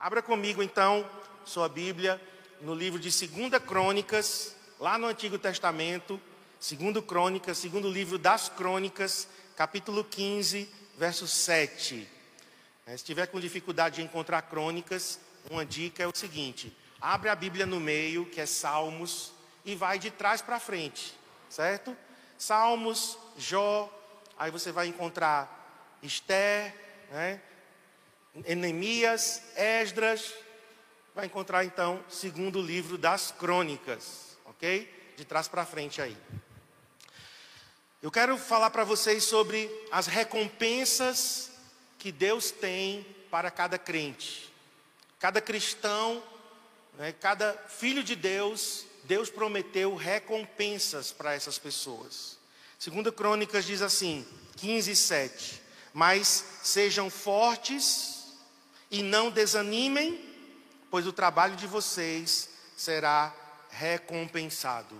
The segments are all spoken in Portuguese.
Abra comigo então sua Bíblia no livro de 2 Crônicas, lá no Antigo Testamento, 2 Crônicas, segundo livro das Crônicas, capítulo 15, verso 7. Eh, se tiver com dificuldade de encontrar crônicas, uma dica é o seguinte: abre a Bíblia no meio, que é Salmos, e vai de trás para frente, certo? Salmos, Jó, aí você vai encontrar Esther, né? Enemias, Esdras, vai encontrar então segundo livro das crônicas, ok? De trás para frente aí. Eu quero falar para vocês sobre as recompensas que Deus tem para cada crente. Cada cristão, né, cada filho de Deus, Deus prometeu recompensas para essas pessoas. Segunda Crônicas diz assim, 15, 7. Mas sejam fortes e não desanimem, pois o trabalho de vocês será recompensado.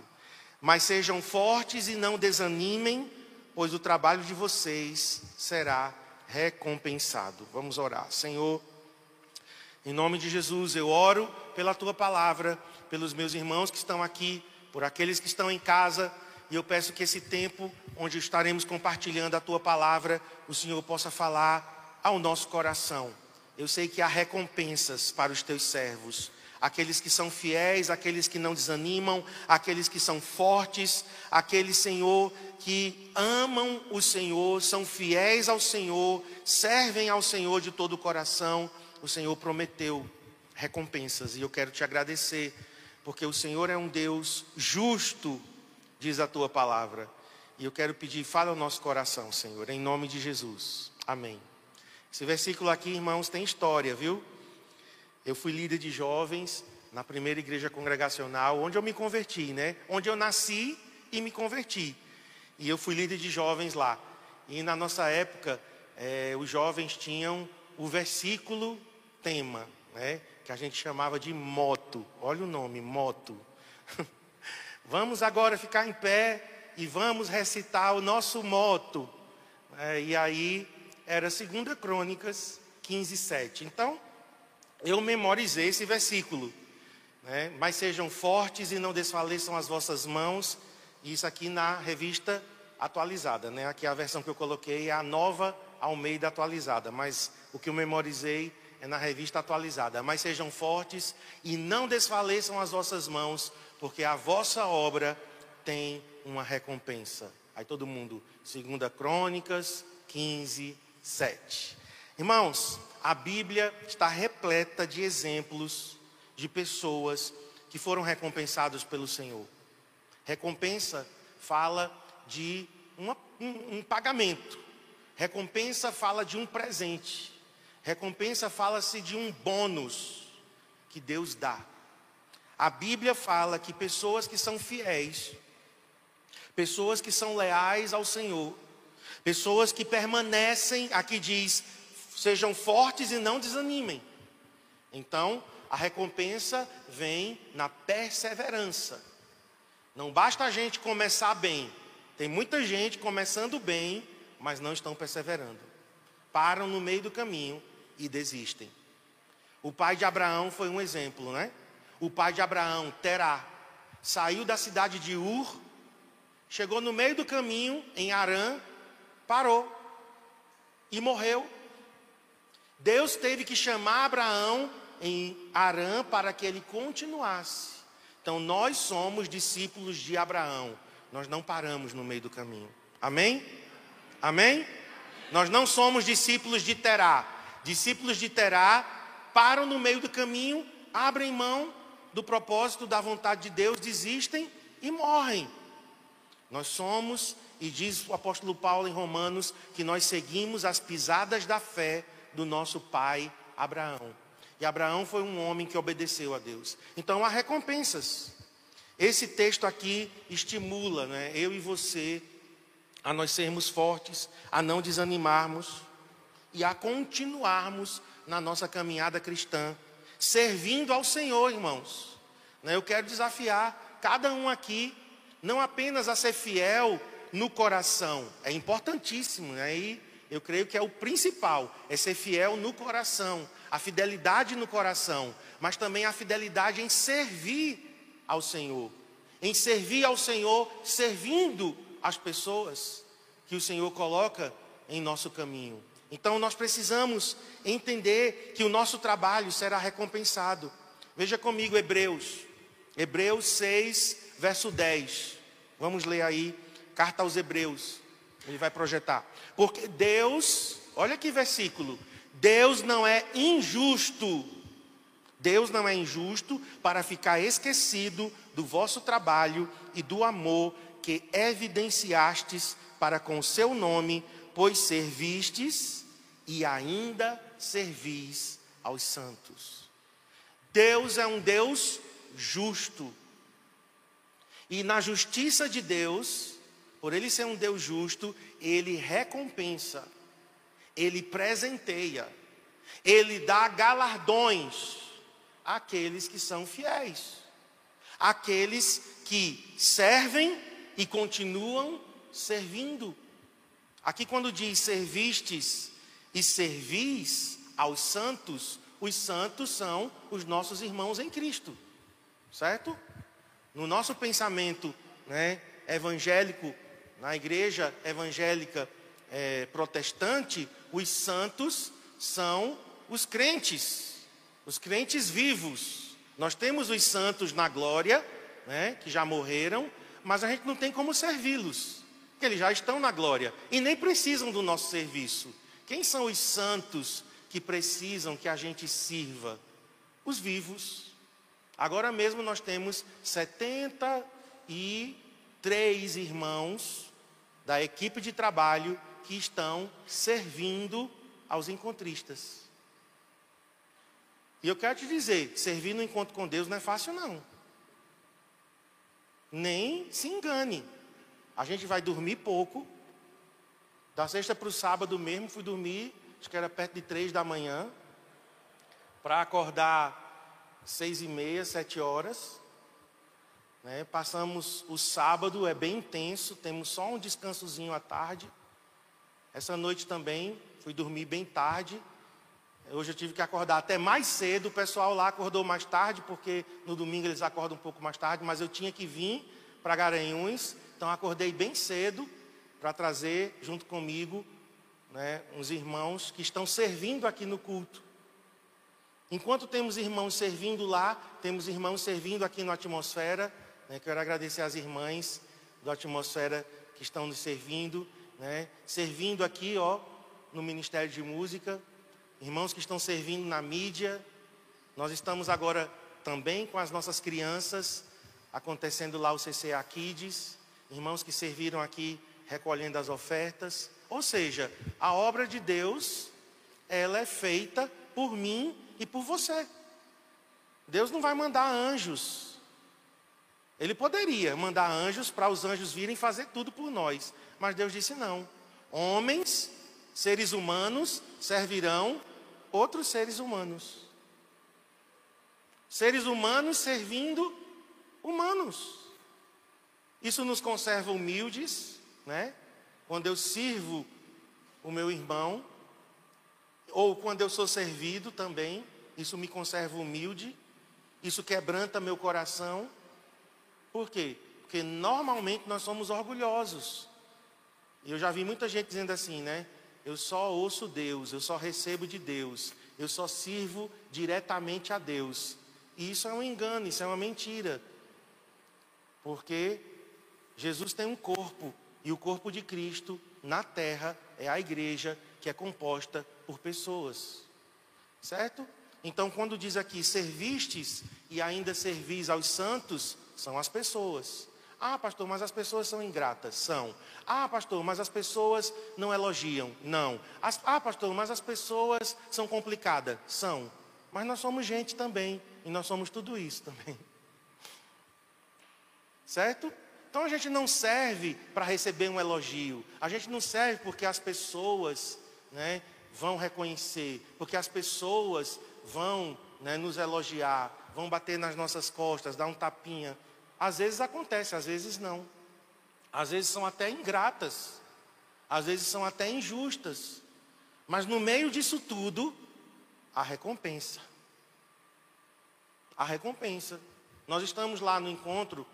Mas sejam fortes e não desanimem, pois o trabalho de vocês será recompensado. Vamos orar. Senhor, em nome de Jesus, eu oro pela tua palavra, pelos meus irmãos que estão aqui, por aqueles que estão em casa, e eu peço que esse tempo onde estaremos compartilhando a tua palavra, o Senhor possa falar ao nosso coração eu sei que há recompensas para os teus servos, aqueles que são fiéis, aqueles que não desanimam, aqueles que são fortes, aqueles, Senhor, que amam o Senhor, são fiéis ao Senhor, servem ao Senhor de todo o coração. O Senhor prometeu recompensas e eu quero te agradecer, porque o Senhor é um Deus justo, diz a tua palavra. E eu quero pedir, fala ao nosso coração, Senhor, em nome de Jesus. Amém. Esse versículo aqui, irmãos, tem história, viu? Eu fui líder de jovens na primeira igreja congregacional, onde eu me converti, né? Onde eu nasci e me converti. E eu fui líder de jovens lá. E na nossa época, é, os jovens tinham o versículo tema, né? Que a gente chamava de moto. Olha o nome, moto. vamos agora ficar em pé e vamos recitar o nosso moto. É, e aí era 2 Crônicas 15, 7. Então, eu memorizei esse versículo. Né? Mas sejam fortes e não desfaleçam as vossas mãos. Isso aqui na revista atualizada. Né? Aqui a versão que eu coloquei é a nova Almeida atualizada. Mas o que eu memorizei é na revista atualizada. Mas sejam fortes e não desfaleçam as vossas mãos, porque a vossa obra tem uma recompensa. Aí todo mundo, 2 Crônicas 15, 7. Irmãos, a Bíblia está repleta de exemplos de pessoas que foram recompensados pelo Senhor. Recompensa fala de uma, um, um pagamento. Recompensa fala de um presente. Recompensa fala-se de um bônus que Deus dá. A Bíblia fala que pessoas que são fiéis, pessoas que são leais ao Senhor, Pessoas que permanecem, aqui diz, sejam fortes e não desanimem. Então, a recompensa vem na perseverança. Não basta a gente começar bem. Tem muita gente começando bem, mas não estão perseverando. Param no meio do caminho e desistem. O pai de Abraão foi um exemplo, né? O pai de Abraão, Terá, saiu da cidade de Ur, chegou no meio do caminho, em Arã, parou e morreu. Deus teve que chamar Abraão em Arã para que ele continuasse. Então nós somos discípulos de Abraão. Nós não paramos no meio do caminho. Amém? Amém? Nós não somos discípulos de Terá. Discípulos de Terá param no meio do caminho, abrem mão do propósito, da vontade de Deus, desistem e morrem. Nós somos e diz o apóstolo Paulo em Romanos que nós seguimos as pisadas da fé do nosso pai Abraão. E Abraão foi um homem que obedeceu a Deus. Então há recompensas. Esse texto aqui estimula né, eu e você a nós sermos fortes, a não desanimarmos e a continuarmos na nossa caminhada cristã, servindo ao Senhor, irmãos. Né, eu quero desafiar cada um aqui, não apenas a ser fiel no coração. É importantíssimo. Né? E eu creio que é o principal, é ser fiel no coração, a fidelidade no coração, mas também a fidelidade em servir ao Senhor, em servir ao Senhor, servindo as pessoas que o Senhor coloca em nosso caminho. Então nós precisamos entender que o nosso trabalho será recompensado. Veja comigo Hebreus, Hebreus 6, verso 10. Vamos ler aí, carta aos Hebreus. Ele vai projetar. Porque Deus, olha que versículo. Deus não é injusto. Deus não é injusto para ficar esquecido do vosso trabalho e do amor que evidenciastes para com o seu nome, pois servistes e ainda servis aos santos. Deus é um Deus justo. E na justiça de Deus, por ele ser um Deus justo, ele recompensa, ele presenteia, ele dá galardões àqueles que são fiéis, àqueles que servem e continuam servindo. Aqui, quando diz servistes e servis aos santos, os santos são os nossos irmãos em Cristo, certo? No nosso pensamento né, evangélico, na igreja evangélica é, protestante, os santos são os crentes, os crentes vivos. Nós temos os santos na glória, né, que já morreram, mas a gente não tem como servi-los, porque eles já estão na glória e nem precisam do nosso serviço. Quem são os santos que precisam que a gente sirva? Os vivos. Agora mesmo nós temos 73 irmãos da equipe de trabalho que estão servindo aos encontristas. E eu quero te dizer, servir no encontro com Deus não é fácil não. Nem se engane. A gente vai dormir pouco. Da sexta para o sábado mesmo, fui dormir, acho que era perto de três da manhã, para acordar seis e meia, sete horas. Né? Passamos o sábado, é bem intenso, temos só um descansozinho à tarde. Essa noite também, fui dormir bem tarde. Hoje eu tive que acordar até mais cedo. O pessoal lá acordou mais tarde, porque no domingo eles acordam um pouco mais tarde, mas eu tinha que vir para Garanhuns. Então acordei bem cedo para trazer junto comigo né, uns irmãos que estão servindo aqui no culto. Enquanto temos irmãos servindo lá, temos irmãos servindo aqui no Atmosfera. Né? Quero agradecer às irmãs do Atmosfera que estão nos servindo. Né? Servindo aqui, ó, no Ministério de Música. Irmãos que estão servindo na mídia. Nós estamos agora também com as nossas crianças, acontecendo lá o CCA Kids. Irmãos que serviram aqui recolhendo as ofertas. Ou seja, a obra de Deus, ela é feita por mim e por você. Deus não vai mandar anjos. Ele poderia mandar anjos para os anjos virem fazer tudo por nós, mas Deus disse não. Homens, seres humanos, servirão outros seres humanos. Seres humanos servindo humanos. Isso nos conserva humildes, né? Quando eu sirvo o meu irmão, ou quando eu sou servido também, isso me conserva humilde, isso quebranta meu coração. Por quê? Porque normalmente nós somos orgulhosos. Eu já vi muita gente dizendo assim, né? Eu só ouço Deus, eu só recebo de Deus, eu só sirvo diretamente a Deus. E isso é um engano, isso é uma mentira. Porque Jesus tem um corpo, e o corpo de Cristo na terra é a igreja que é composta por pessoas. Certo? Então, quando diz aqui servistes e ainda servis aos santos, são as pessoas. Ah, pastor, mas as pessoas são ingratas. São. Ah, pastor, mas as pessoas não elogiam. Não. As, ah, pastor, mas as pessoas são complicadas. São. Mas nós somos gente também. E nós somos tudo isso também. Certo? Então a gente não serve para receber um elogio. A gente não serve porque as pessoas né, vão reconhecer, porque as pessoas vão né, nos elogiar, vão bater nas nossas costas, dar um tapinha. Às vezes acontece, às vezes não. Às vezes são até ingratas. às vezes são até injustas, mas no meio disso tudo, a recompensa. A recompensa. Nós estamos lá no encontro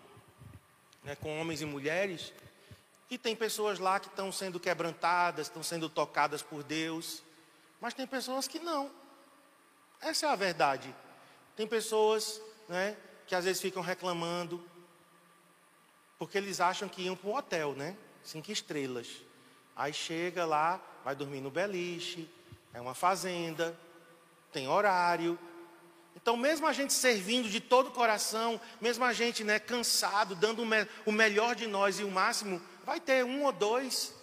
né, com homens e mulheres, e tem pessoas lá que estão sendo quebrantadas, estão sendo tocadas por Deus, mas tem pessoas que não. Essa é a verdade. Tem pessoas né, que às vezes ficam reclamando, porque eles acham que iam para um hotel, né? Cinco estrelas. Aí chega lá, vai dormir no beliche, é uma fazenda, tem horário. Então, mesmo a gente servindo de todo o coração, mesmo a gente né, cansado, dando o, me o melhor de nós e o máximo, vai ter um ou dois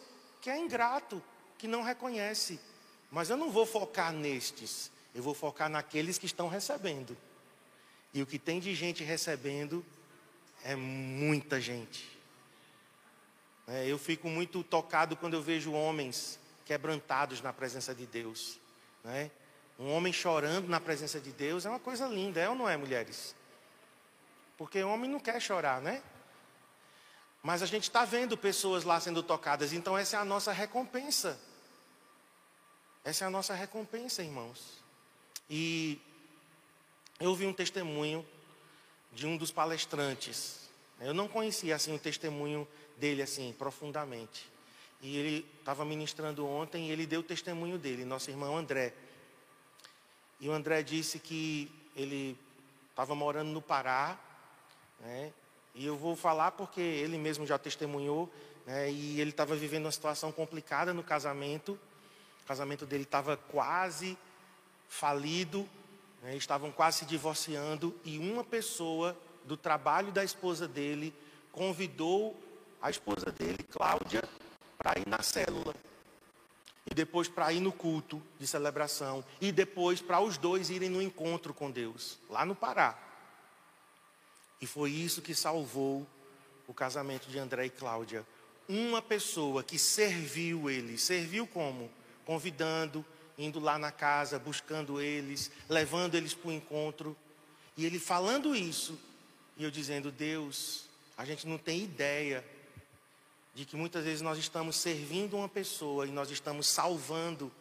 que é ingrato, que não reconhece. Mas eu não vou focar nestes, eu vou focar naqueles que estão recebendo. E o que tem de gente recebendo é muita gente. É, eu fico muito tocado quando eu vejo homens quebrantados na presença de Deus. Né? Um homem chorando na presença de Deus é uma coisa linda, é ou não é, mulheres? Porque homem não quer chorar, né? Mas a gente está vendo pessoas lá sendo tocadas, então essa é a nossa recompensa. Essa é a nossa recompensa, irmãos. E eu ouvi um testemunho de um dos palestrantes. Eu não conhecia assim o testemunho dele assim profundamente. E ele estava ministrando ontem e ele deu o testemunho dele, nosso irmão André. E o André disse que ele estava morando no Pará, né? E eu vou falar porque ele mesmo já testemunhou, né? E ele estava vivendo uma situação complicada no casamento. O casamento dele estava quase falido, né? estavam quase se divorciando e uma pessoa do trabalho da esposa dele convidou a esposa dele, Cláudia, para ir na célula. E depois para ir no culto de celebração. E depois para os dois irem no encontro com Deus, lá no Pará. E foi isso que salvou o casamento de André e Cláudia. Uma pessoa que serviu eles. Serviu como? Convidando, indo lá na casa, buscando eles, levando eles para o encontro. E ele falando isso, e eu dizendo: Deus, a gente não tem ideia de que muitas vezes nós estamos servindo uma pessoa e nós estamos salvando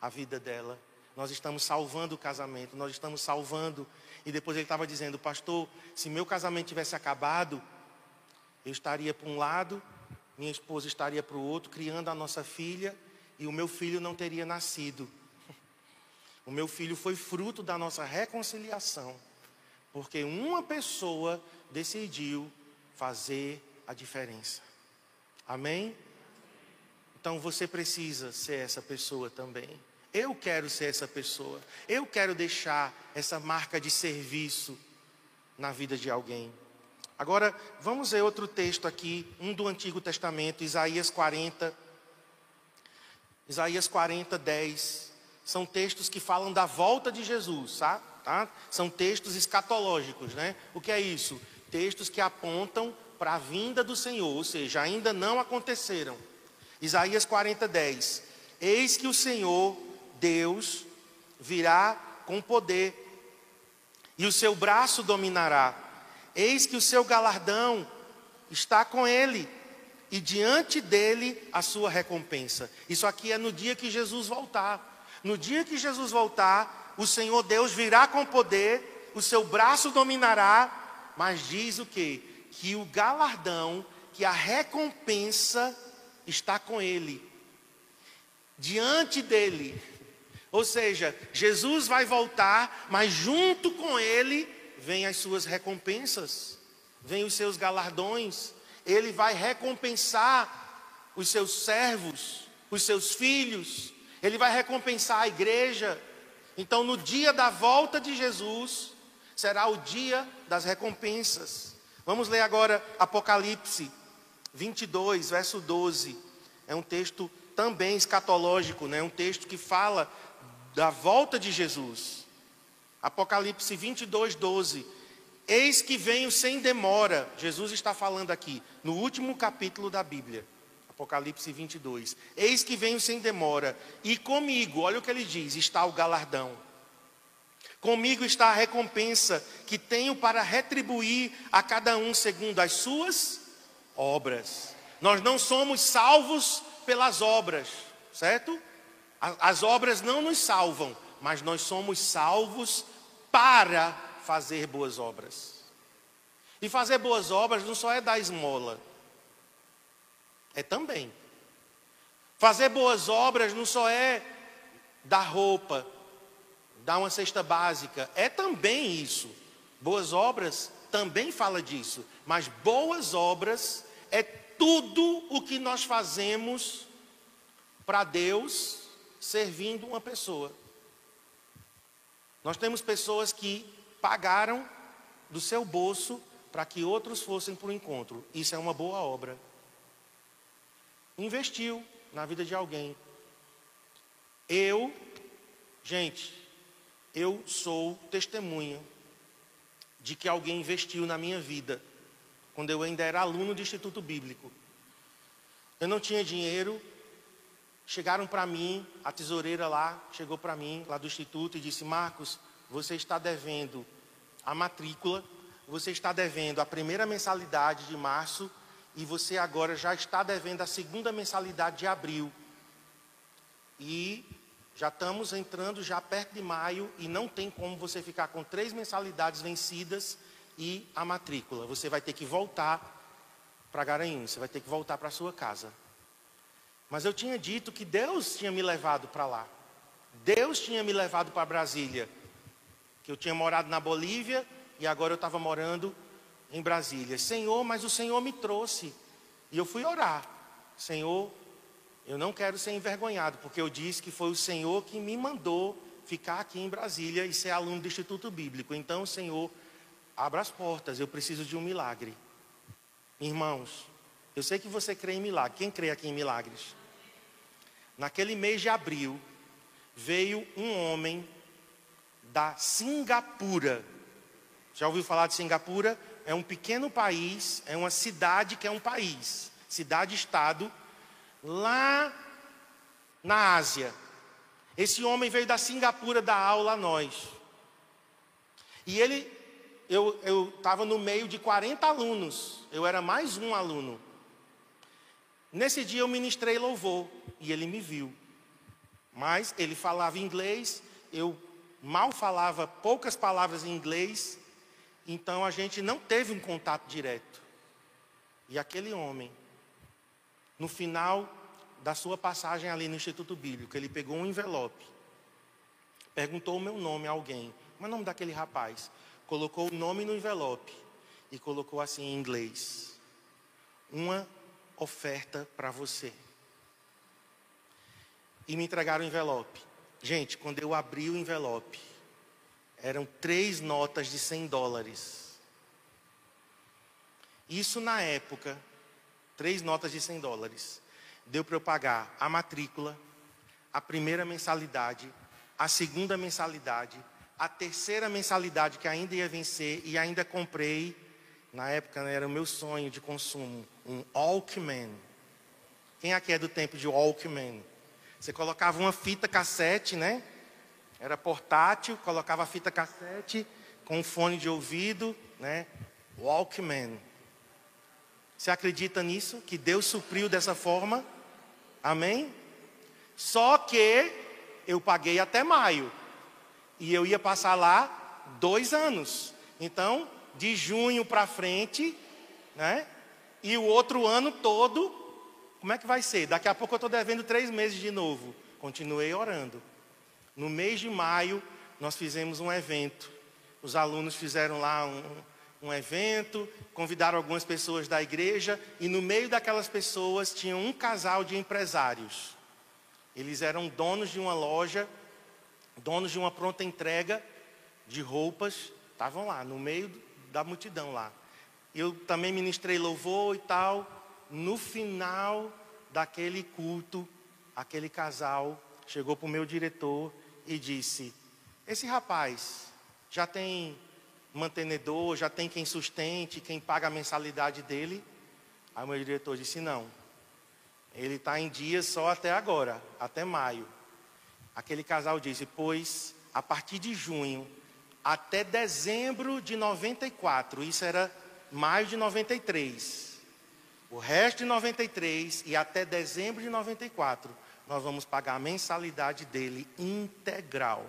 a vida dela, nós estamos salvando o casamento, nós estamos salvando. E depois ele estava dizendo, pastor, se meu casamento tivesse acabado, eu estaria para um lado, minha esposa estaria para o outro, criando a nossa filha, e o meu filho não teria nascido. O meu filho foi fruto da nossa reconciliação, porque uma pessoa decidiu fazer a diferença. Amém? Então você precisa ser essa pessoa também. Eu quero ser essa pessoa. Eu quero deixar essa marca de serviço na vida de alguém. Agora, vamos ver outro texto aqui, um do Antigo Testamento, Isaías 40. Isaías 40, 10. São textos que falam da volta de Jesus, tá? tá? São textos escatológicos, né? O que é isso? Textos que apontam para a vinda do Senhor, ou seja, ainda não aconteceram. Isaías 40, 10. Eis que o Senhor, Deus, virá com poder, e o seu braço dominará. Eis que o seu galardão está com ele, e diante dele a sua recompensa. Isso aqui é no dia que Jesus voltar. No dia que Jesus voltar, o Senhor Deus virá com poder, o seu braço dominará, mas diz o que? que o galardão, que a recompensa está com ele, diante dele. Ou seja, Jesus vai voltar, mas junto com ele vem as suas recompensas, vem os seus galardões. Ele vai recompensar os seus servos, os seus filhos, ele vai recompensar a igreja. Então, no dia da volta de Jesus, será o dia das recompensas. Vamos ler agora Apocalipse 22, verso 12. É um texto também escatológico, né? um texto que fala da volta de Jesus. Apocalipse 22, 12. Eis que venho sem demora. Jesus está falando aqui, no último capítulo da Bíblia. Apocalipse 22. Eis que venho sem demora. E comigo, olha o que ele diz: está o galardão Comigo está a recompensa que tenho para retribuir a cada um segundo as suas obras. Nós não somos salvos pelas obras, certo? As obras não nos salvam, mas nós somos salvos para fazer boas obras. E fazer boas obras não só é dar esmola, é também. Fazer boas obras não só é dar roupa, dar uma cesta básica, é também isso. Boas obras também fala disso, mas boas obras é tudo o que nós fazemos para Deus servindo uma pessoa. Nós temos pessoas que pagaram do seu bolso para que outros fossem para o encontro. Isso é uma boa obra. Investiu na vida de alguém. Eu, gente, eu sou testemunha de que alguém investiu na minha vida quando eu ainda era aluno de Instituto Bíblico. Eu não tinha dinheiro, chegaram para mim, a tesoureira lá chegou para mim, lá do Instituto, e disse: Marcos, você está devendo a matrícula, você está devendo a primeira mensalidade de março e você agora já está devendo a segunda mensalidade de abril. E já estamos entrando já perto de maio e não tem como você ficar com três mensalidades vencidas e a matrícula. Você vai ter que voltar para Garanhuns, você vai ter que voltar para sua casa. Mas eu tinha dito que Deus tinha me levado para lá. Deus tinha me levado para Brasília que eu tinha morado na Bolívia e agora eu estava morando em Brasília. Senhor, mas o Senhor me trouxe. E eu fui orar. Senhor, eu não quero ser envergonhado, porque eu disse que foi o Senhor que me mandou ficar aqui em Brasília e ser aluno do Instituto Bíblico. Então, Senhor, abra as portas, eu preciso de um milagre. Irmãos, eu sei que você crê em milagre. Quem crê aqui em milagres? Naquele mês de abril, veio um homem da Singapura. Já ouviu falar de Singapura? É um pequeno país, é uma cidade que é um país, cidade-estado, lá na Ásia. Esse homem veio da Singapura dar aula a nós. E ele, eu estava no meio de 40 alunos, eu era mais um aluno. Nesse dia eu ministrei louvor e ele me viu. Mas ele falava inglês, eu mal falava poucas palavras em inglês, então a gente não teve um contato direto. E aquele homem, no final da sua passagem ali no Instituto Bíblico, ele pegou um envelope, perguntou o meu nome a alguém, mas o nome daquele rapaz, colocou o nome no envelope e colocou assim em inglês: Uma oferta para você. E me entregaram o envelope. Gente, quando eu abri o envelope, eram três notas de 100 dólares. Isso na época, três notas de 100 dólares, deu para eu pagar a matrícula, a primeira mensalidade, a segunda mensalidade, a terceira mensalidade que ainda ia vencer e ainda comprei, na época né, era o meu sonho de consumo, um Walkman. Quem aqui é do tempo de Walkman? Você colocava uma fita cassete, né? Era portátil, colocava a fita cassete com um fone de ouvido, né? Walkman. Você acredita nisso? Que Deus supriu dessa forma? Amém? Só que eu paguei até maio. E eu ia passar lá dois anos. Então, de junho para frente, né? E o outro ano todo como é que vai ser? Daqui a pouco eu estou devendo três meses de novo. Continuei orando. No mês de maio, nós fizemos um evento. Os alunos fizeram lá um, um evento, convidaram algumas pessoas da igreja, e no meio daquelas pessoas tinha um casal de empresários. Eles eram donos de uma loja, donos de uma pronta entrega de roupas, estavam lá, no meio da multidão lá. Eu também ministrei louvor e tal no final daquele culto, aquele casal chegou para o meu diretor e disse: Esse rapaz já tem mantenedor, já tem quem sustente, quem paga a mensalidade dele? Aí o meu diretor disse: Não, ele está em dias só até agora, até maio. Aquele casal disse: Pois a partir de junho até dezembro de 94, isso era maio de 93. O resto de 93 e até dezembro de 94, nós vamos pagar a mensalidade dele integral.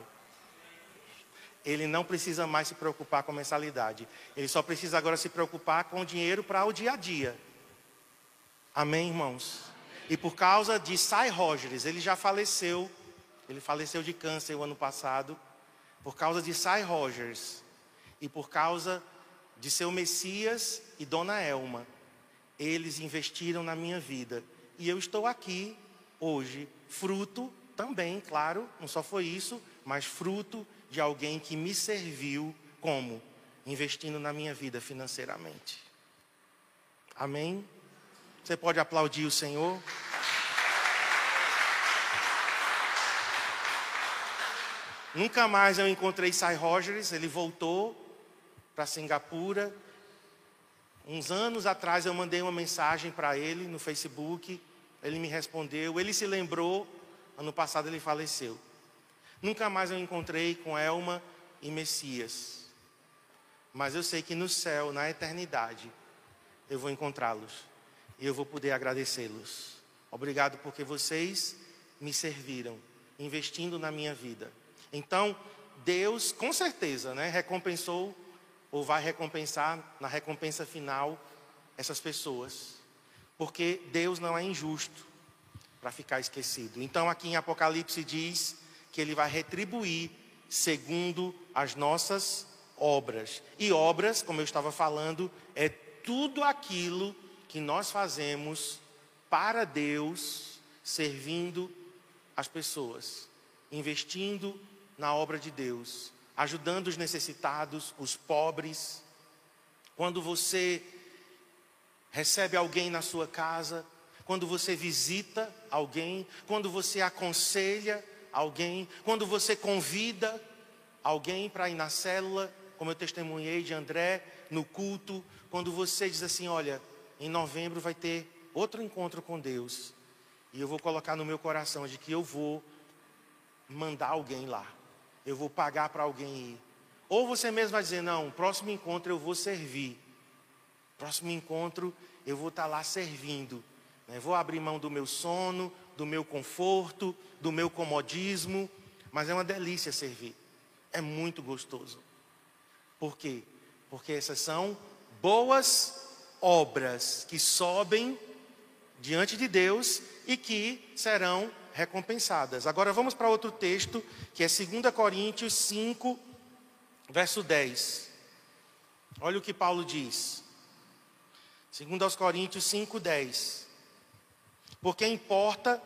Ele não precisa mais se preocupar com mensalidade. Ele só precisa agora se preocupar com o dinheiro para o dia a dia. Amém, irmãos? E por causa de Sai Rogers, ele já faleceu. Ele faleceu de câncer o ano passado. Por causa de Sai Rogers. E por causa de seu Messias e Dona Elma. Eles investiram na minha vida. E eu estou aqui hoje, fruto também, claro, não só foi isso, mas fruto de alguém que me serviu como? Investindo na minha vida financeiramente. Amém? Você pode aplaudir o Senhor? Nunca mais eu encontrei Sai Rogers, ele voltou para Singapura. Uns anos atrás eu mandei uma mensagem para ele no Facebook, ele me respondeu, ele se lembrou, ano passado ele faleceu. Nunca mais eu encontrei com Elma e Messias. Mas eu sei que no céu, na eternidade, eu vou encontrá-los e eu vou poder agradecê-los. Obrigado porque vocês me serviram, investindo na minha vida. Então, Deus, com certeza, né, recompensou ou vai recompensar na recompensa final essas pessoas. Porque Deus não é injusto para ficar esquecido. Então, aqui em Apocalipse diz que ele vai retribuir segundo as nossas obras. E obras, como eu estava falando, é tudo aquilo que nós fazemos para Deus, servindo as pessoas, investindo na obra de Deus, ajudando os necessitados, os pobres. Quando você recebe alguém na sua casa, quando você visita alguém, quando você aconselha alguém, quando você convida alguém para ir na célula, como eu testemunhei de André, no culto, quando você diz assim: olha, em novembro vai ter outro encontro com Deus, e eu vou colocar no meu coração de que eu vou mandar alguém lá, eu vou pagar para alguém ir. Ou você mesmo vai dizer: não, próximo encontro eu vou servir, próximo encontro eu vou estar tá lá servindo, né? vou abrir mão do meu sono, do meu conforto, do meu comodismo, mas é uma delícia servir. É muito gostoso. Por quê? Porque essas são boas obras que sobem diante de Deus e que serão recompensadas. Agora vamos para outro texto, que é 2 Coríntios 5, verso 10. Olha o que Paulo diz. 2 Coríntios 5, 10 porque importa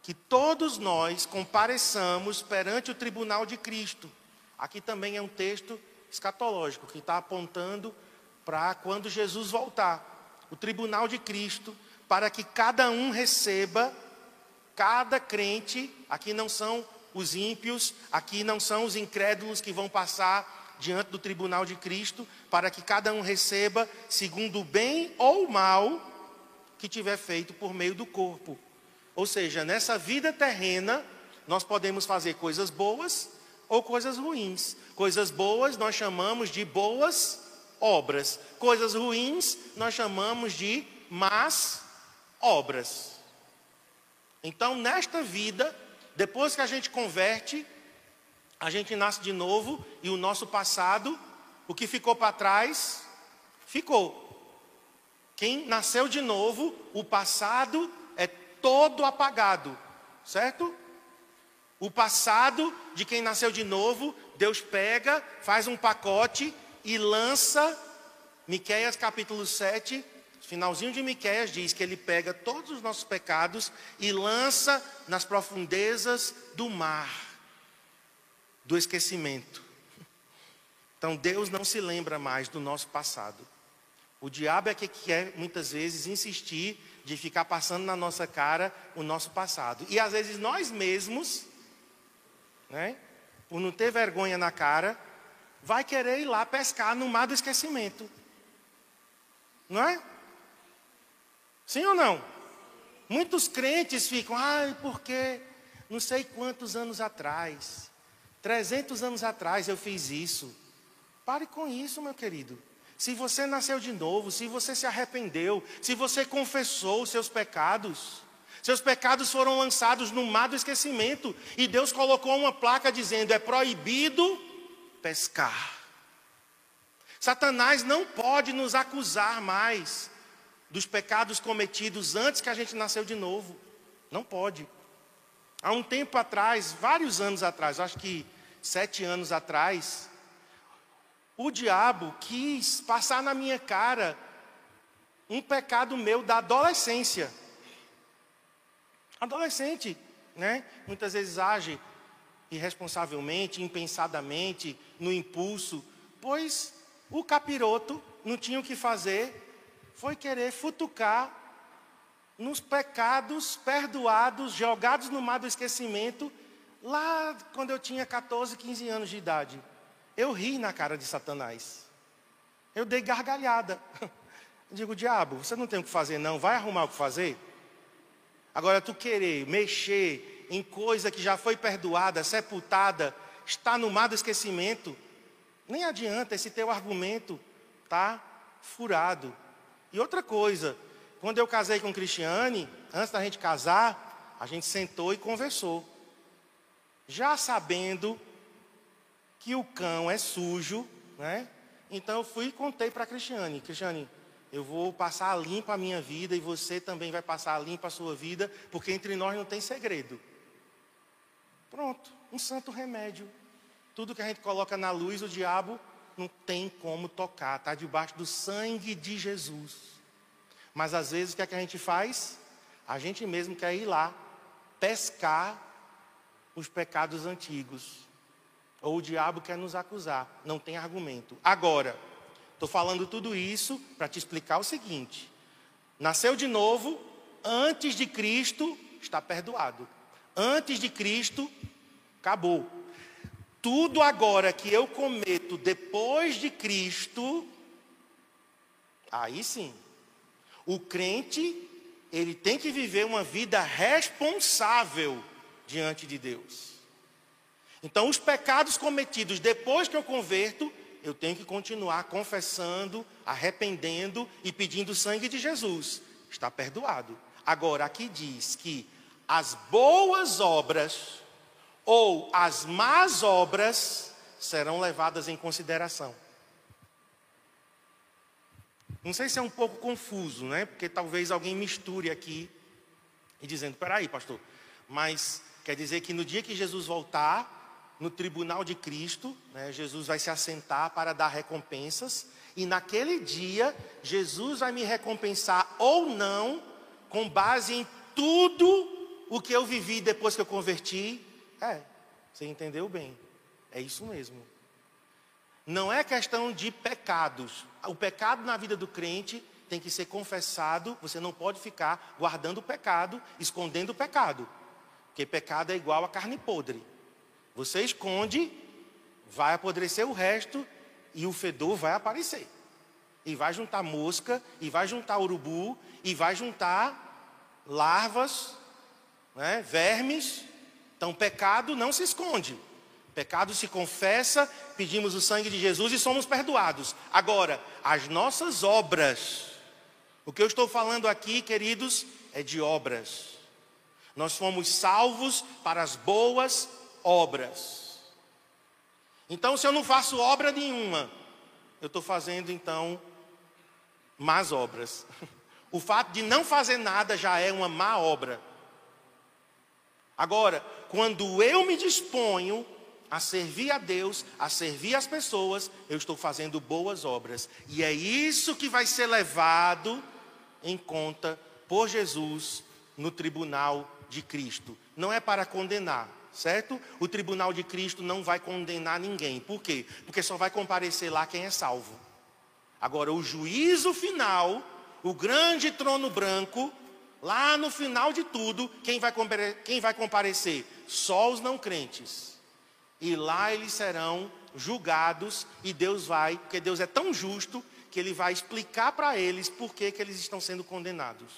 que todos nós compareçamos perante o tribunal de Cristo. Aqui também é um texto escatológico que está apontando para quando Jesus voltar o tribunal de Cristo, para que cada um receba, cada crente, aqui não são os ímpios, aqui não são os incrédulos que vão passar diante do tribunal de Cristo, para que cada um receba segundo o bem ou o mal que tiver feito por meio do corpo. Ou seja, nessa vida terrena, nós podemos fazer coisas boas ou coisas ruins. Coisas boas nós chamamos de boas obras. Coisas ruins nós chamamos de más obras. Então, nesta vida, depois que a gente converte, a gente nasce de novo e o nosso passado, o que ficou para trás, ficou. Quem nasceu de novo, o passado é todo apagado, certo? O passado de quem nasceu de novo, Deus pega, faz um pacote e lança, Miqueias capítulo 7, finalzinho de Miqueias diz que ele pega todos os nossos pecados e lança nas profundezas do mar, do esquecimento. Então Deus não se lembra mais do nosso passado. O diabo é que quer muitas vezes insistir de ficar passando na nossa cara o nosso passado. E às vezes nós mesmos, né, por não ter vergonha na cara, vai querer ir lá pescar no mar do esquecimento. Não é? Sim ou não? Muitos crentes ficam, ai, porque não sei quantos anos atrás, 300 anos atrás eu fiz isso. Pare com isso, meu querido. Se você nasceu de novo, se você se arrependeu, se você confessou os seus pecados, seus pecados foram lançados no mar do esquecimento e Deus colocou uma placa dizendo: é proibido pescar. Satanás não pode nos acusar mais dos pecados cometidos antes que a gente nasceu de novo. Não pode. Há um tempo atrás, vários anos atrás, acho que sete anos atrás, o diabo quis passar na minha cara um pecado meu da adolescência. Adolescente, né? Muitas vezes age irresponsavelmente, impensadamente, no impulso, pois o capiroto não tinha o que fazer, foi querer futucar nos pecados perdoados, jogados no mar do esquecimento, lá quando eu tinha 14, 15 anos de idade. Eu ri na cara de Satanás. Eu dei gargalhada. Eu digo, diabo, você não tem o que fazer, não, vai arrumar o que fazer. Agora, tu querer mexer em coisa que já foi perdoada, sepultada, está no mar do esquecimento, nem adianta, esse teu argumento tá furado. E outra coisa, quando eu casei com Cristiane, antes da gente casar, a gente sentou e conversou. Já sabendo que o cão é sujo, né? Então eu fui e contei para Cristiane, Cristiane, eu vou passar a limpa a minha vida e você também vai passar a limpa a sua vida, porque entre nós não tem segredo. Pronto, um santo remédio. Tudo que a gente coloca na luz, o diabo não tem como tocar, está debaixo do sangue de Jesus. Mas às vezes o que, é que a gente faz? A gente mesmo quer ir lá pescar os pecados antigos. Ou o diabo quer nos acusar, não tem argumento. Agora, estou falando tudo isso para te explicar o seguinte: nasceu de novo, antes de Cristo, está perdoado. Antes de Cristo, acabou. Tudo agora que eu cometo depois de Cristo, aí sim, o crente, ele tem que viver uma vida responsável diante de Deus. Então, os pecados cometidos depois que eu converto, eu tenho que continuar confessando, arrependendo e pedindo sangue de Jesus. Está perdoado. Agora, aqui diz que as boas obras ou as más obras serão levadas em consideração. Não sei se é um pouco confuso, né? Porque talvez alguém misture aqui e dizendo: peraí, pastor, mas quer dizer que no dia que Jesus voltar, no tribunal de Cristo, né, Jesus vai se assentar para dar recompensas, e naquele dia, Jesus vai me recompensar ou não, com base em tudo o que eu vivi depois que eu converti, é, você entendeu bem. É isso mesmo. Não é questão de pecados. O pecado na vida do crente tem que ser confessado. Você não pode ficar guardando o pecado, escondendo o pecado. Porque pecado é igual a carne podre. Você esconde, vai apodrecer o resto e o fedor vai aparecer. E vai juntar mosca, e vai juntar urubu, e vai juntar larvas, né, vermes, então, pecado não se esconde. Pecado se confessa, pedimos o sangue de Jesus e somos perdoados. Agora, as nossas obras, o que eu estou falando aqui, queridos, é de obras. Nós fomos salvos para as boas obras. Então, se eu não faço obra nenhuma, eu estou fazendo então más obras. O fato de não fazer nada já é uma má obra. Agora, quando eu me disponho a servir a Deus, a servir as pessoas, eu estou fazendo boas obras. E é isso que vai ser levado em conta por Jesus no tribunal de Cristo. Não é para condenar, certo? O tribunal de Cristo não vai condenar ninguém. Por quê? Porque só vai comparecer lá quem é salvo. Agora, o juízo final, o grande trono branco, Lá no final de tudo, quem vai, comparecer? Só os não crentes. E lá eles serão julgados e Deus vai, porque Deus é tão justo que ele vai explicar para eles por que, que eles estão sendo condenados.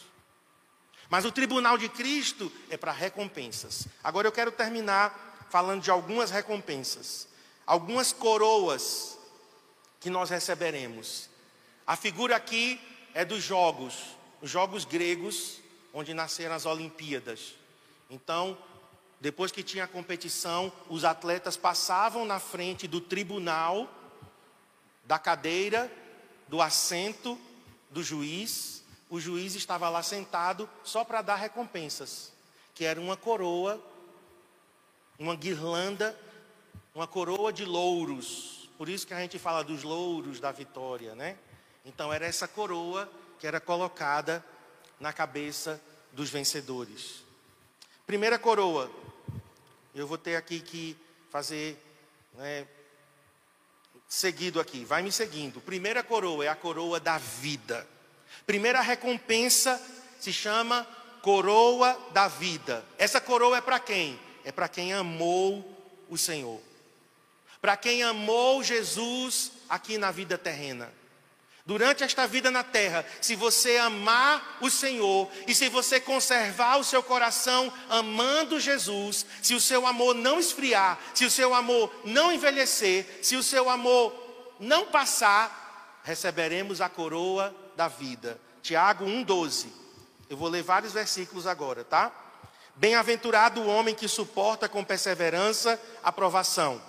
Mas o tribunal de Cristo é para recompensas. Agora eu quero terminar falando de algumas recompensas, algumas coroas que nós receberemos. A figura aqui é dos jogos, os jogos gregos, onde nasceram as Olimpíadas. Então, depois que tinha a competição, os atletas passavam na frente do tribunal, da cadeira, do assento do juiz. O juiz estava lá sentado só para dar recompensas, que era uma coroa, uma guirlanda, uma coroa de louros. Por isso que a gente fala dos louros da vitória, né? Então era essa coroa que era colocada na cabeça dos vencedores. Primeira coroa, eu vou ter aqui que fazer né, seguido aqui, vai me seguindo. Primeira coroa é a coroa da vida. Primeira recompensa se chama coroa da vida. Essa coroa é para quem? É para quem amou o Senhor. Para quem amou Jesus aqui na vida terrena. Durante esta vida na terra, se você amar o Senhor e se você conservar o seu coração amando Jesus, se o seu amor não esfriar, se o seu amor não envelhecer, se o seu amor não passar, receberemos a coroa da vida. Tiago 1,12. Eu vou ler vários versículos agora, tá? Bem-aventurado o homem que suporta com perseverança a provação,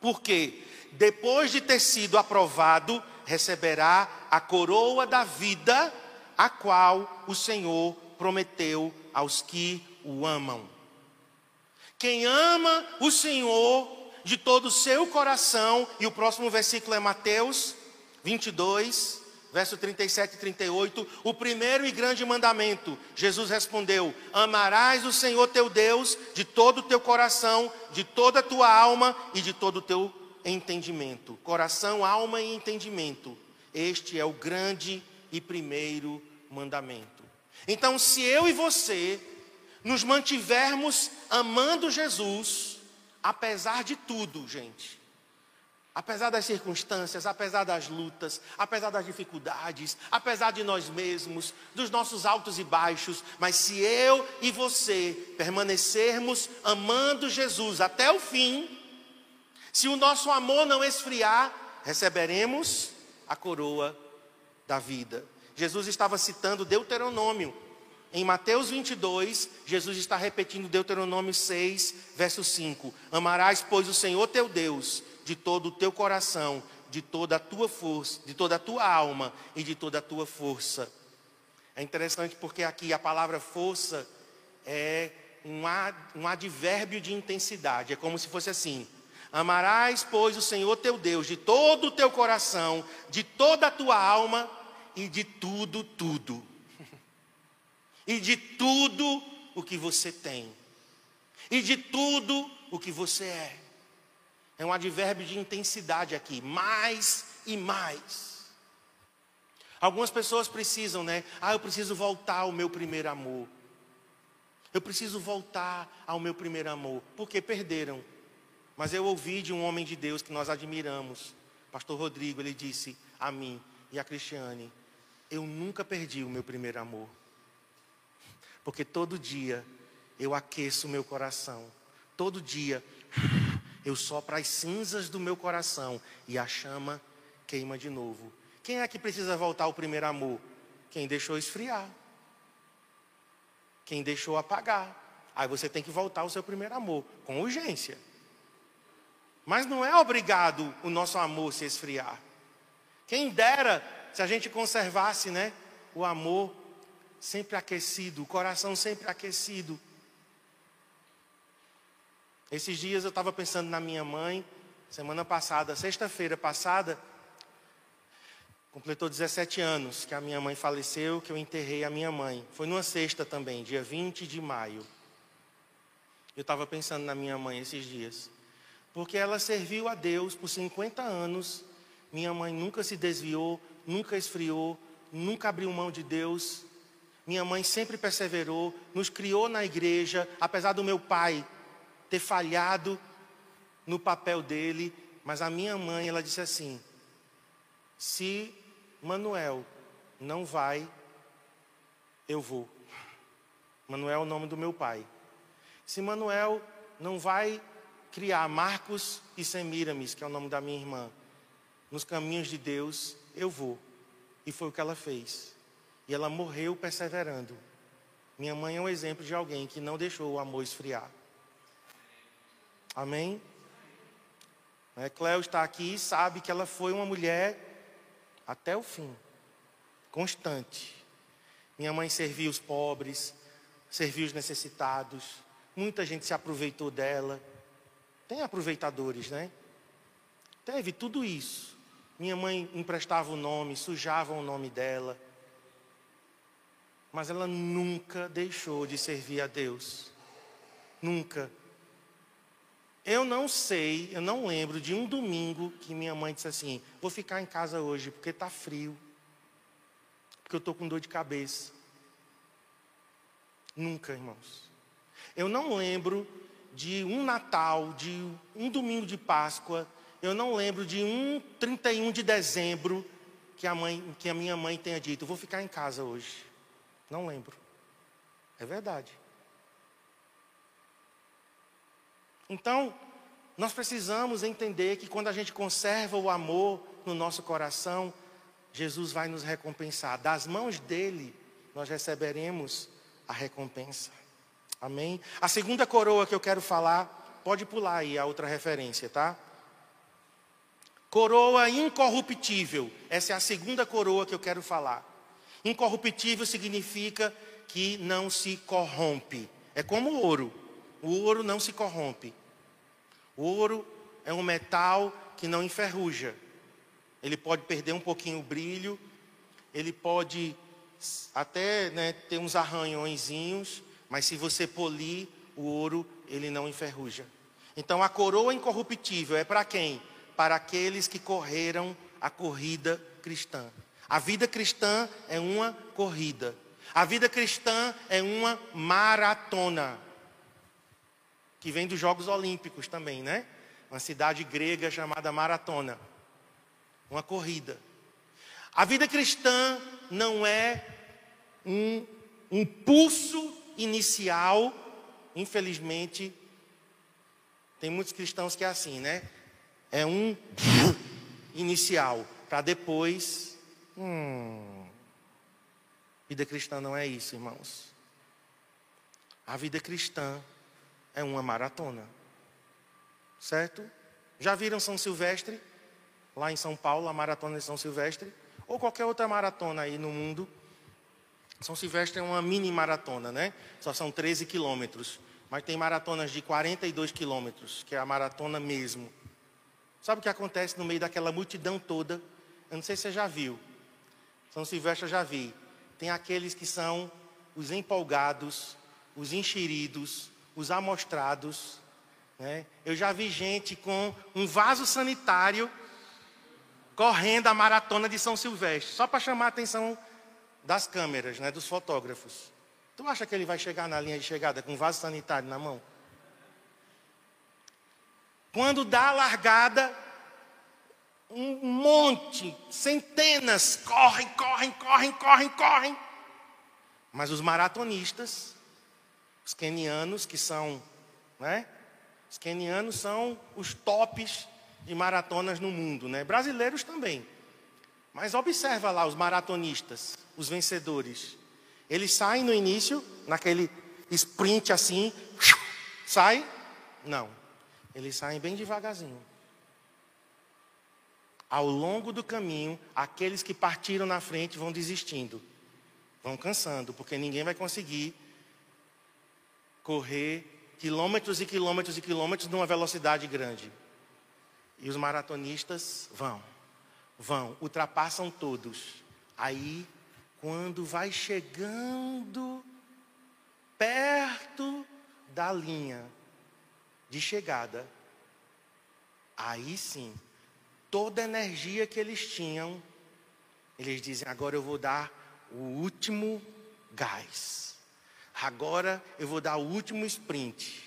porque depois de ter sido aprovado, receberá a coroa da vida, a qual o Senhor prometeu aos que o amam. Quem ama o Senhor de todo o seu coração, e o próximo versículo é Mateus 22, verso 37 e 38, o primeiro e grande mandamento, Jesus respondeu: Amarás o Senhor teu Deus de todo o teu coração, de toda a tua alma e de todo o teu entendimento. Coração, alma e entendimento. Este é o grande e primeiro mandamento. Então, se eu e você nos mantivermos amando Jesus, apesar de tudo, gente, apesar das circunstâncias, apesar das lutas, apesar das dificuldades, apesar de nós mesmos, dos nossos altos e baixos, mas se eu e você permanecermos amando Jesus até o fim, se o nosso amor não esfriar, receberemos a coroa da vida. Jesus estava citando Deuteronômio. Em Mateus 22, Jesus está repetindo Deuteronômio 6, verso 5: Amarás, pois, o Senhor teu Deus de todo o teu coração, de toda a tua força, de toda a tua alma e de toda a tua força. É interessante porque aqui a palavra força é um advérbio de intensidade. É como se fosse assim: Amarás, pois, o Senhor teu Deus de todo o teu coração, de toda a tua alma e de tudo, tudo. e de tudo o que você tem. E de tudo o que você é. É um advérbio de intensidade aqui, mais e mais. Algumas pessoas precisam, né? Ah, eu preciso voltar ao meu primeiro amor. Eu preciso voltar ao meu primeiro amor, porque perderam. Mas eu ouvi de um homem de Deus que nós admiramos, Pastor Rodrigo, ele disse a mim e a Cristiane: Eu nunca perdi o meu primeiro amor, porque todo dia eu aqueço o meu coração, todo dia eu sopro as cinzas do meu coração e a chama queima de novo. Quem é que precisa voltar ao primeiro amor? Quem deixou esfriar, quem deixou apagar. Aí você tem que voltar ao seu primeiro amor, com urgência. Mas não é obrigado o nosso amor se esfriar. Quem dera se a gente conservasse, né, o amor sempre aquecido, o coração sempre aquecido. Esses dias eu estava pensando na minha mãe, semana passada, sexta-feira passada, completou 17 anos que a minha mãe faleceu, que eu enterrei a minha mãe. Foi numa sexta também, dia 20 de maio. Eu estava pensando na minha mãe esses dias porque ela serviu a Deus por 50 anos. Minha mãe nunca se desviou, nunca esfriou, nunca abriu mão de Deus. Minha mãe sempre perseverou, nos criou na igreja, apesar do meu pai ter falhado no papel dele, mas a minha mãe, ela disse assim: se Manuel não vai, eu vou. Manuel é o nome do meu pai. Se Manuel não vai criar Marcos e Semiramis, que é o nome da minha irmã, nos caminhos de Deus, eu vou. E foi o que ela fez. E ela morreu perseverando. Minha mãe é um exemplo de alguém que não deixou o amor esfriar. Amém? É, Cléo está aqui e sabe que ela foi uma mulher até o fim, constante. Minha mãe serviu os pobres, serviu os necessitados. Muita gente se aproveitou dela. Tem aproveitadores, né? Teve tudo isso. Minha mãe emprestava o nome, sujava o nome dela. Mas ela nunca deixou de servir a Deus. Nunca. Eu não sei, eu não lembro de um domingo que minha mãe disse assim: vou ficar em casa hoje porque está frio. Porque eu estou com dor de cabeça. Nunca, irmãos. Eu não lembro de um Natal, de um domingo de Páscoa, eu não lembro de um 31 de dezembro que a, mãe, que a minha mãe tenha dito, vou ficar em casa hoje. Não lembro. É verdade. Então, nós precisamos entender que quando a gente conserva o amor no nosso coração, Jesus vai nos recompensar. Das mãos dele, nós receberemos a recompensa. Amém? A segunda coroa que eu quero falar, pode pular aí a outra referência, tá? Coroa incorruptível. Essa é a segunda coroa que eu quero falar. Incorruptível significa que não se corrompe. É como o ouro. O ouro não se corrompe. O ouro é um metal que não enferruja. Ele pode perder um pouquinho o brilho, ele pode até né, ter uns arranhõezinhos, mas se você polir o ouro, ele não enferruja. Então a coroa incorruptível é para quem? Para aqueles que correram a corrida cristã. A vida cristã é uma corrida. A vida cristã é uma maratona. Que vem dos Jogos Olímpicos também, né? Uma cidade grega chamada Maratona. Uma corrida. A vida cristã não é um impulso inicial, infelizmente, tem muitos cristãos que é assim, né? É um inicial, para depois. Hum, vida cristã não é isso, irmãos. A vida cristã é uma maratona. Certo? Já viram São Silvestre? Lá em São Paulo, a maratona de São Silvestre? Ou qualquer outra maratona aí no mundo? São Silvestre é uma mini maratona, né? Só são 13 quilômetros. Mas tem maratonas de 42 quilômetros, que é a maratona mesmo. Sabe o que acontece no meio daquela multidão toda? Eu não sei se você já viu. São Silvestre eu já vi. Tem aqueles que são os empolgados, os enxeridos, os amostrados. Né? Eu já vi gente com um vaso sanitário correndo a maratona de São Silvestre, só para chamar a atenção das câmeras, né, dos fotógrafos. Tu acha que ele vai chegar na linha de chegada com um vaso sanitário na mão? Quando dá a largada, um monte, centenas, correm, correm, correm, correm, correm. Mas os maratonistas, os quenianos, que são, né? Os quenianos são os tops de maratonas no mundo, né? Brasileiros também. Mas observa lá os maratonistas, os vencedores. Eles saem no início, naquele sprint assim, sai? Não. Eles saem bem devagarzinho. Ao longo do caminho, aqueles que partiram na frente vão desistindo. Vão cansando, porque ninguém vai conseguir correr quilômetros e quilômetros e quilômetros numa velocidade grande. E os maratonistas vão vão, ultrapassam todos. Aí, quando vai chegando perto da linha de chegada, aí sim, toda a energia que eles tinham, eles dizem: agora eu vou dar o último gás. Agora eu vou dar o último sprint.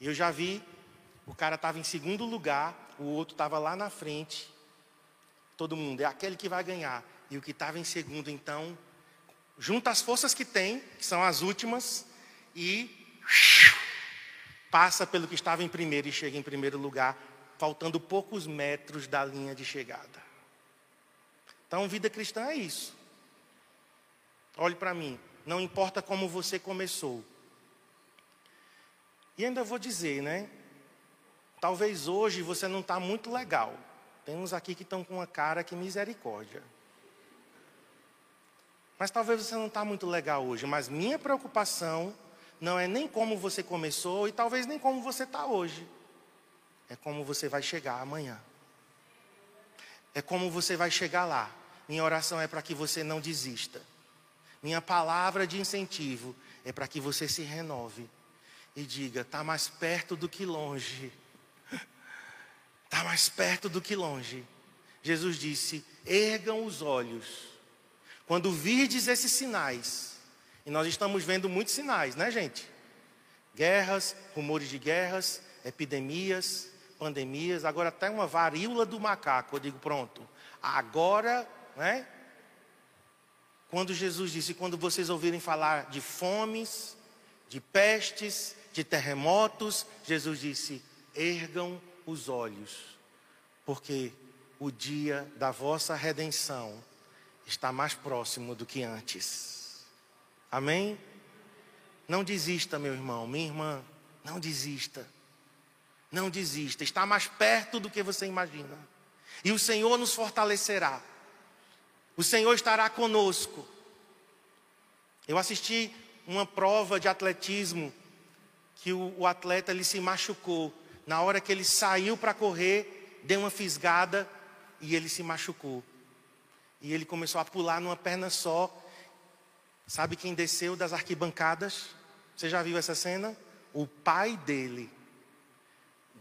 Eu já vi, o cara estava em segundo lugar, o outro estava lá na frente todo mundo, é aquele que vai ganhar. E o que estava em segundo, então, junta as forças que tem, que são as últimas, e passa pelo que estava em primeiro e chega em primeiro lugar, faltando poucos metros da linha de chegada. Então, vida cristã é isso. Olhe para mim, não importa como você começou. E ainda vou dizer, né? Talvez hoje você não está muito legal. Tem uns aqui que estão com uma cara que misericórdia. Mas talvez você não está muito legal hoje. Mas minha preocupação não é nem como você começou e talvez nem como você está hoje. É como você vai chegar amanhã. É como você vai chegar lá. Minha oração é para que você não desista. Minha palavra de incentivo é para que você se renove e diga: está mais perto do que longe. Está mais perto do que longe. Jesus disse: ergam os olhos. Quando virdes esses sinais, e nós estamos vendo muitos sinais, né, gente? Guerras, rumores de guerras, epidemias, pandemias, agora até uma varíola do macaco. Eu digo, pronto, agora, né? Quando Jesus disse: quando vocês ouvirem falar de fomes, de pestes, de terremotos, Jesus disse: ergam os olhos, porque o dia da vossa redenção está mais próximo do que antes. Amém? Não desista, meu irmão, minha irmã, não desista. Não desista, está mais perto do que você imagina. E o Senhor nos fortalecerá. O Senhor estará conosco. Eu assisti uma prova de atletismo que o, o atleta ele se machucou. Na hora que ele saiu para correr, deu uma fisgada e ele se machucou. E ele começou a pular numa perna só. Sabe quem desceu das arquibancadas? Você já viu essa cena? O pai dele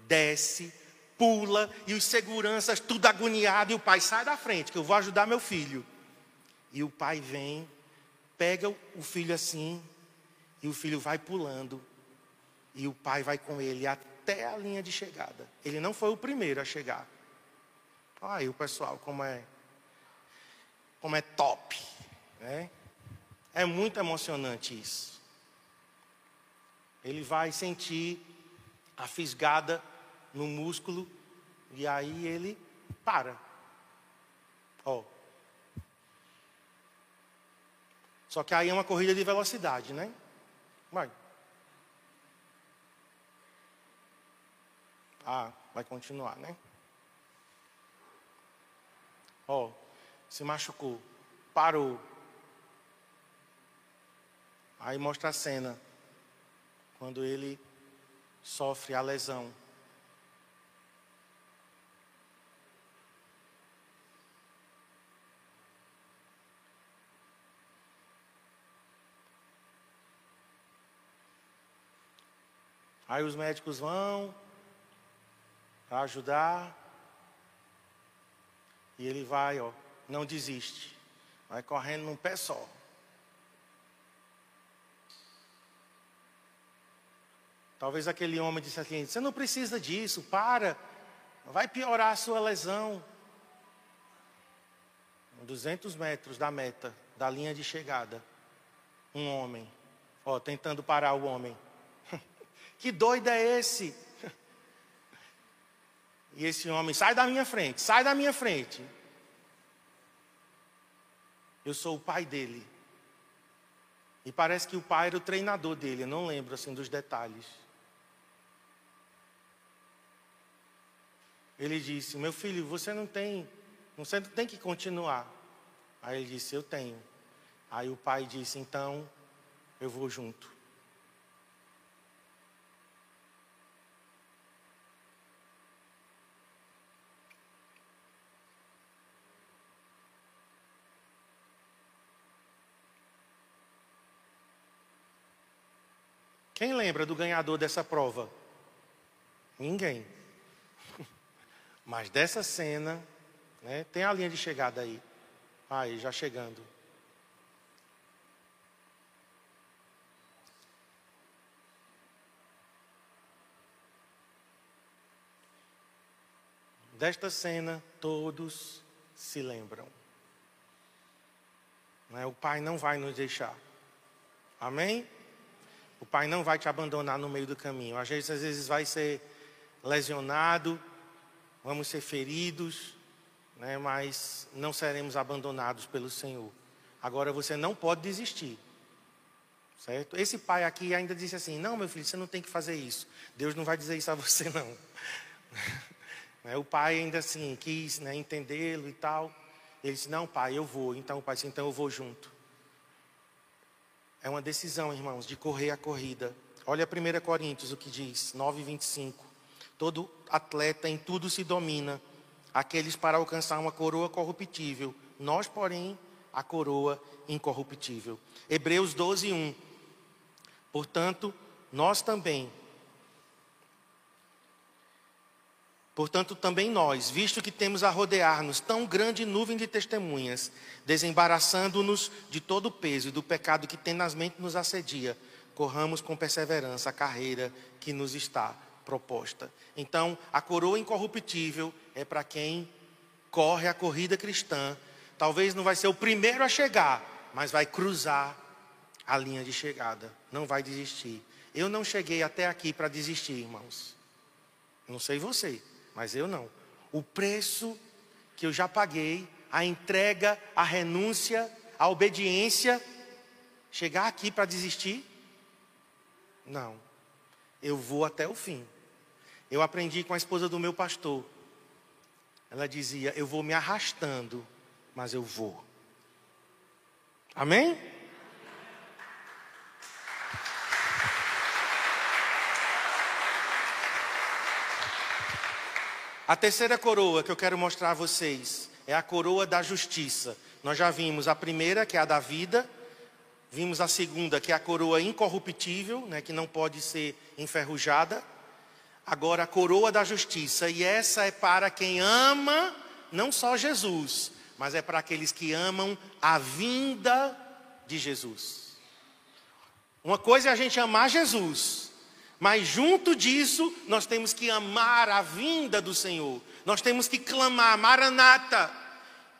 desce, pula, e os seguranças tudo agoniado, e o pai sai da frente, que eu vou ajudar meu filho. E o pai vem, pega o filho assim, e o filho vai pulando, e o pai vai com ele até a linha de chegada. Ele não foi o primeiro a chegar. Aí o pessoal, como é, como é top, né? É muito emocionante isso. Ele vai sentir a fisgada no músculo e aí ele para. Ó. Só que aí é uma corrida de velocidade, né? Vai. Ah, vai continuar, né? Ó, se machucou, parou. Aí mostra a cena quando ele sofre a lesão. Aí os médicos vão para ajudar. E ele vai, ó, não desiste. Vai correndo num pé só. Talvez aquele homem disse assim: Você não precisa disso, para. Vai piorar a sua lesão. 200 metros da meta, da linha de chegada. Um homem, ó, tentando parar o homem. Que doido é esse? E esse homem, sai da minha frente, sai da minha frente. Eu sou o pai dele. E parece que o pai era o treinador dele, eu não lembro assim dos detalhes. Ele disse: Meu filho, você não tem, você não tem que continuar. Aí ele disse: Eu tenho. Aí o pai disse: Então eu vou junto. Quem lembra do ganhador dessa prova? Ninguém. Mas dessa cena, né, tem a linha de chegada aí. Aí, já chegando. Desta cena, todos se lembram. Né, o Pai não vai nos deixar. Amém? O Pai não vai te abandonar no meio do caminho. A gente às vezes vai ser lesionado, vamos ser feridos, né, mas não seremos abandonados pelo Senhor. Agora você não pode desistir. Certo? Esse pai aqui ainda disse assim: Não, meu filho, você não tem que fazer isso. Deus não vai dizer isso a você, não. Né, o pai ainda assim quis né, entendê-lo e tal. Ele disse: Não, pai, eu vou. Então o pai disse: Então eu vou junto. É uma decisão, irmãos, de correr a corrida. Olha 1 Coríntios o que diz, 9, 25. Todo atleta em tudo se domina, aqueles para alcançar uma coroa corruptível, nós, porém, a coroa incorruptível. Hebreus 12, 1. Portanto, nós também, Portanto, também nós, visto que temos a rodear-nos tão grande nuvem de testemunhas, desembaraçando-nos de todo o peso e do pecado que tenazmente nos assedia, corramos com perseverança a carreira que nos está proposta. Então, a coroa incorruptível é para quem corre a corrida cristã. Talvez não vai ser o primeiro a chegar, mas vai cruzar a linha de chegada. Não vai desistir. Eu não cheguei até aqui para desistir, irmãos. Não sei você, mas eu não. O preço que eu já paguei, a entrega, a renúncia, a obediência, chegar aqui para desistir? Não. Eu vou até o fim. Eu aprendi com a esposa do meu pastor. Ela dizia: Eu vou me arrastando, mas eu vou. Amém? A terceira coroa que eu quero mostrar a vocês é a coroa da justiça. Nós já vimos a primeira, que é a da vida, vimos a segunda, que é a coroa incorruptível, né, que não pode ser enferrujada. Agora a coroa da justiça, e essa é para quem ama não só Jesus, mas é para aqueles que amam a vinda de Jesus. Uma coisa é a gente amar Jesus, mas junto disso, nós temos que amar a vinda do Senhor. Nós temos que clamar, Maranata.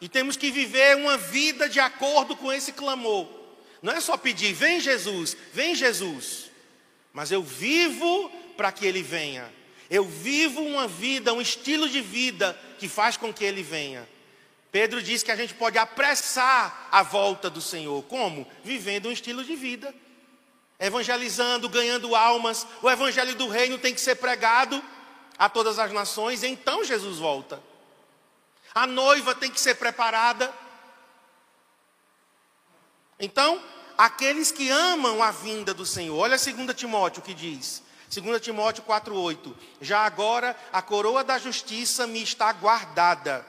E temos que viver uma vida de acordo com esse clamor. Não é só pedir, vem Jesus, vem Jesus. Mas eu vivo para que Ele venha. Eu vivo uma vida, um estilo de vida que faz com que Ele venha. Pedro diz que a gente pode apressar a volta do Senhor. Como? Vivendo um estilo de vida evangelizando, ganhando almas. O evangelho do reino tem que ser pregado a todas as nações, então Jesus volta. A noiva tem que ser preparada. Então, aqueles que amam a vinda do Senhor. Olha 2 Timóteo que diz. 2 Timóteo 4:8. Já agora a coroa da justiça me está guardada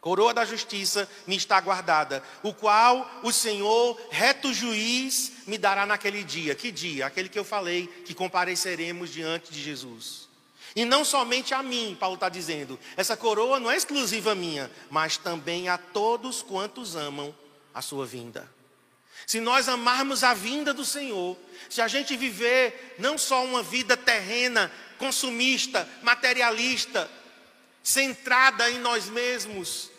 Coroa da justiça me está guardada, o qual o Senhor, reto juiz, me dará naquele dia. Que dia? Aquele que eu falei que compareceremos diante de Jesus. E não somente a mim, Paulo está dizendo, essa coroa não é exclusiva minha, mas também a todos quantos amam a sua vinda. Se nós amarmos a vinda do Senhor, se a gente viver não só uma vida terrena, consumista, materialista, centrada em nós mesmos,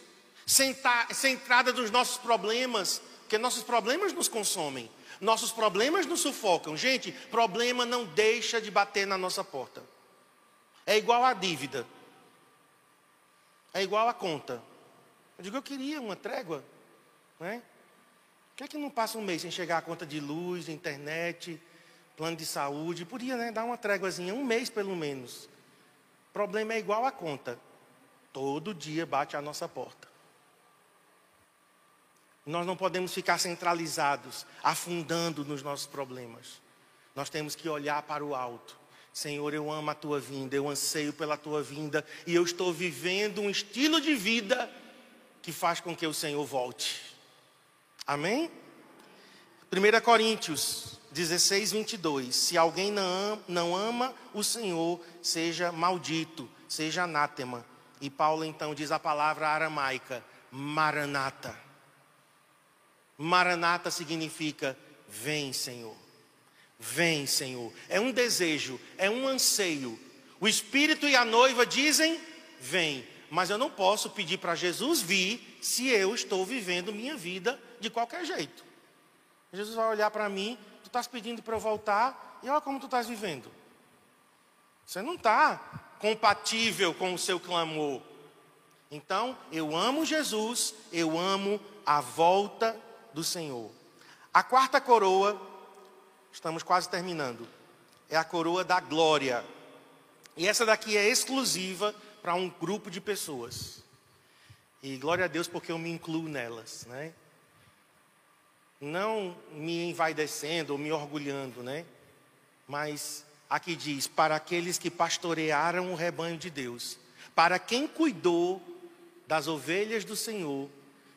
centrada nos nossos problemas, porque nossos problemas nos consomem, nossos problemas nos sufocam. Gente, problema não deixa de bater na nossa porta. É igual a dívida. É igual a conta. Eu digo, eu queria uma trégua. Né? Por que é que não passa um mês sem chegar a conta de luz, internet, plano de saúde? Podia né, dar uma tréguazinha, um mês pelo menos. Problema é igual a conta. Todo dia bate a nossa porta. Nós não podemos ficar centralizados, afundando nos nossos problemas. Nós temos que olhar para o alto. Senhor, eu amo a tua vinda, eu anseio pela tua vinda e eu estou vivendo um estilo de vida que faz com que o Senhor volte. Amém? 1 Coríntios 16, 22. Se alguém não, não ama o Senhor, seja maldito, seja anátema. E Paulo então diz a palavra aramaica, maranata. Maranata significa vem, Senhor. Vem, Senhor. É um desejo, é um anseio. O Espírito e a noiva dizem: vem. Mas eu não posso pedir para Jesus vir se eu estou vivendo minha vida de qualquer jeito. Jesus vai olhar para mim, tu estás pedindo para eu voltar, e olha como tu estás vivendo. Você não está compatível com o seu clamor. Então, eu amo Jesus, eu amo a volta do Senhor. A quarta coroa, estamos quase terminando, é a coroa da glória. E essa daqui é exclusiva para um grupo de pessoas. E glória a Deus porque eu me incluo nelas, né? Não me envaidecendo ou me orgulhando, né? Mas aqui diz: para aqueles que pastorearam o rebanho de Deus, para quem cuidou das ovelhas do Senhor.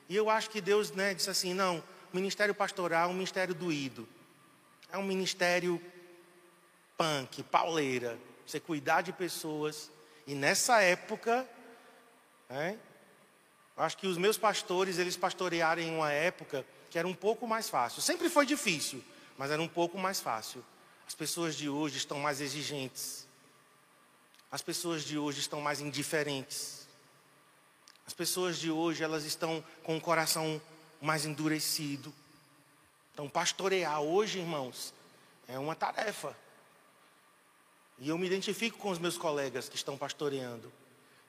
E eu acho que Deus né, disse assim: não, o ministério pastoral é um ministério doído, é um ministério punk, pauleira, você cuidar de pessoas. E nessa época, né, acho que os meus pastores, eles pastorearam em uma época que era um pouco mais fácil. Sempre foi difícil, mas era um pouco mais fácil. As pessoas de hoje estão mais exigentes. As pessoas de hoje estão mais indiferentes. As pessoas de hoje, elas estão com o coração mais endurecido. Então, pastorear hoje, irmãos, é uma tarefa. E eu me identifico com os meus colegas que estão pastoreando.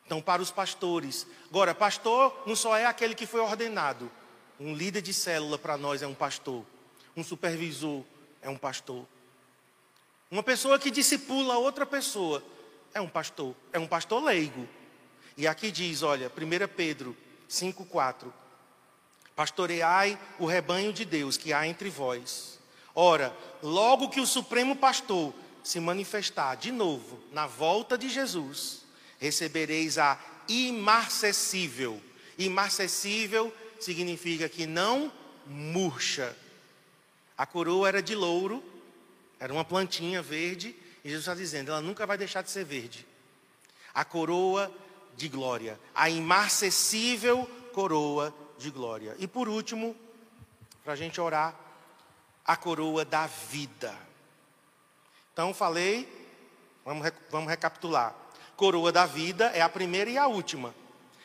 Então, para os pastores. Agora, pastor não só é aquele que foi ordenado. Um líder de célula para nós é um pastor. Um supervisor é um pastor. Uma pessoa que discipula outra pessoa é um pastor. É um pastor leigo. E aqui diz, olha, 1 Pedro 5,4: Pastoreai o rebanho de Deus que há entre vós. Ora, logo que o Supremo Pastor se manifestar de novo na volta de Jesus, recebereis a imarcessível. Imarcessível significa que não murcha. A coroa era de louro, era uma plantinha verde, e Jesus está dizendo, ela nunca vai deixar de ser verde. A coroa de glória, a imarcessível coroa de glória. E por último, para a gente orar, a coroa da vida. Então falei, vamos, vamos recapitular. Coroa da vida é a primeira e a última.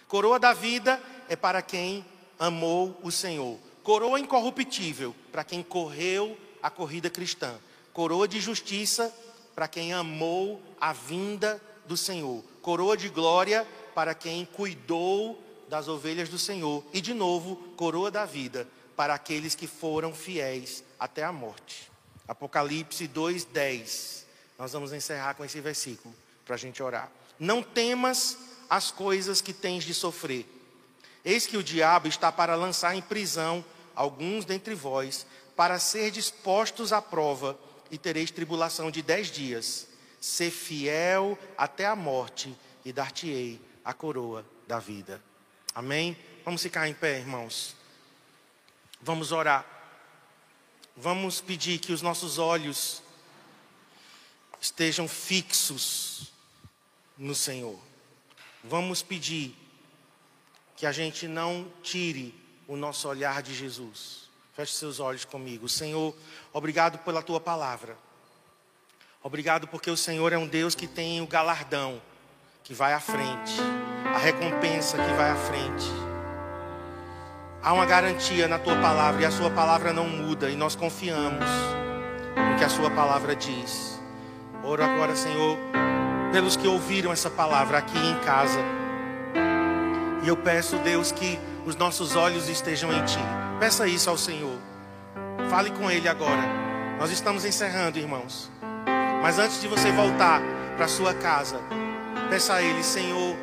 Coroa da vida é para quem amou o Senhor. Coroa incorruptível para quem correu a corrida cristã. Coroa de justiça para quem amou a vinda do Senhor. Coroa de glória para quem cuidou das ovelhas do Senhor. E de novo, coroa da vida para aqueles que foram fiéis até a morte. Apocalipse 2:10. Nós vamos encerrar com esse versículo para a gente orar. Não temas as coisas que tens de sofrer. Eis que o diabo está para lançar em prisão alguns dentre vós, para ser dispostos à prova, e tereis tribulação de dez dias. Ser fiel até a morte, e dar-te-ei a coroa da vida. Amém? Vamos ficar em pé, irmãos. Vamos orar. Vamos pedir que os nossos olhos estejam fixos no Senhor. Vamos pedir que a gente não tire o nosso olhar de Jesus. Feche seus olhos comigo. Senhor, obrigado pela tua palavra. Obrigado porque o Senhor é um Deus que tem o galardão que vai à frente, a recompensa que vai à frente. Há uma garantia na tua palavra e a sua palavra não muda e nós confiamos no que a sua palavra diz. Oro agora, Senhor, pelos que ouviram essa palavra aqui em casa. E eu peço, Deus, que os nossos olhos estejam em Ti. Peça isso ao Senhor. Fale com Ele agora. Nós estamos encerrando, irmãos. Mas antes de você voltar para sua casa, peça a Ele, Senhor,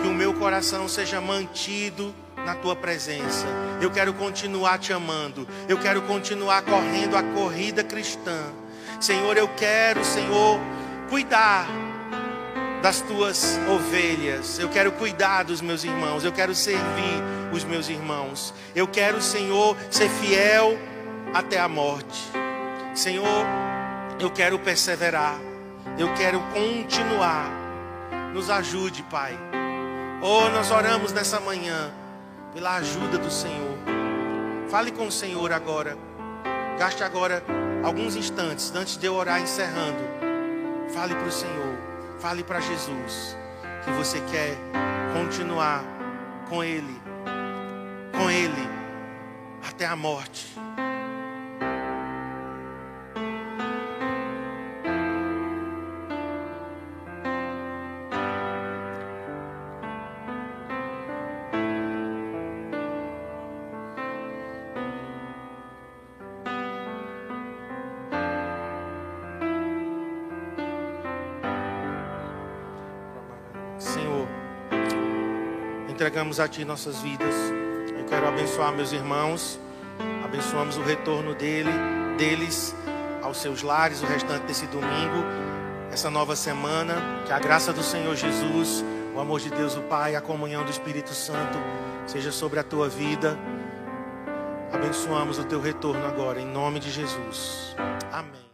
que o meu coração seja mantido na tua presença. Eu quero continuar te amando. Eu quero continuar correndo a corrida cristã. Senhor, eu quero, Senhor, cuidar das tuas ovelhas. Eu quero cuidar dos meus irmãos. Eu quero servir os meus irmãos. Eu quero, Senhor, ser fiel até a morte. Senhor, eu quero perseverar. Eu quero continuar. Nos ajude, Pai. Oh, nós oramos nessa manhã pela ajuda do Senhor. Fale com o Senhor agora. Gaste agora alguns instantes antes de eu orar encerrando. Fale para o Senhor, fale para Jesus que você quer continuar com Ele, com Ele até a morte. entregamos a Ti nossas vidas. Quero abençoar meus irmãos, abençoamos o retorno dele, deles aos seus lares o restante desse domingo, essa nova semana. Que a graça do Senhor Jesus, o amor de Deus o Pai, a comunhão do Espírito Santo seja sobre a tua vida. Abençoamos o teu retorno agora, em nome de Jesus. Amém.